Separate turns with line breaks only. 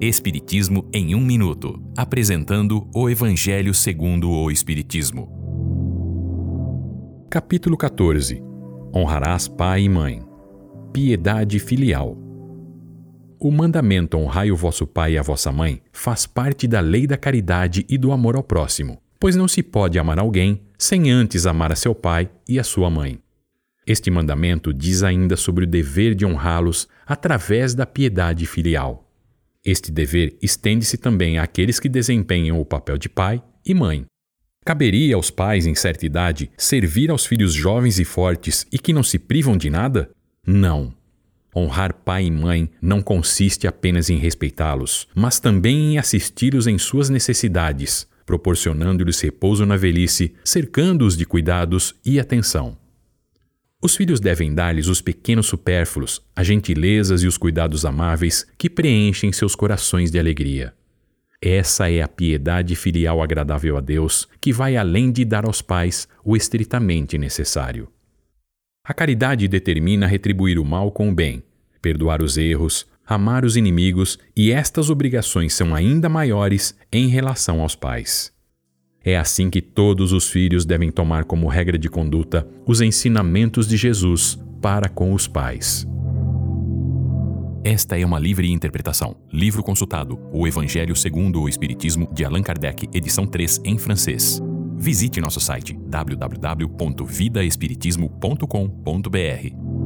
Espiritismo em um minuto, apresentando o Evangelho segundo o Espiritismo.
Capítulo 14. Honrarás pai e mãe. Piedade filial. O mandamento honrai o vosso pai e a vossa mãe faz parte da lei da caridade e do amor ao próximo, pois não se pode amar alguém sem antes amar a seu pai e a sua mãe. Este mandamento diz ainda sobre o dever de honrá-los através da piedade filial. Este dever estende-se também àqueles que desempenham o papel de pai e mãe. Caberia aos pais em certa idade servir aos filhos jovens e fortes e que não se privam de nada? Não. Honrar pai e mãe não consiste apenas em respeitá-los, mas também em assisti-los em suas necessidades, proporcionando-lhes repouso na velhice, cercando-os de cuidados e atenção. Os filhos devem dar-lhes os pequenos supérfluos, as gentilezas e os cuidados amáveis que preenchem seus corações de alegria. Essa é a piedade filial agradável a Deus, que vai além de dar aos pais o estritamente necessário. A caridade determina retribuir o mal com o bem, perdoar os erros, amar os inimigos, e estas obrigações são ainda maiores em relação aos pais. É assim que todos os filhos devem tomar como regra de conduta os ensinamentos de Jesus para com os pais.
Esta é uma livre interpretação. Livro consultado: O Evangelho segundo o Espiritismo, de Allan Kardec, edição 3, em francês. Visite nosso site www.vidaespiritismo.com.br.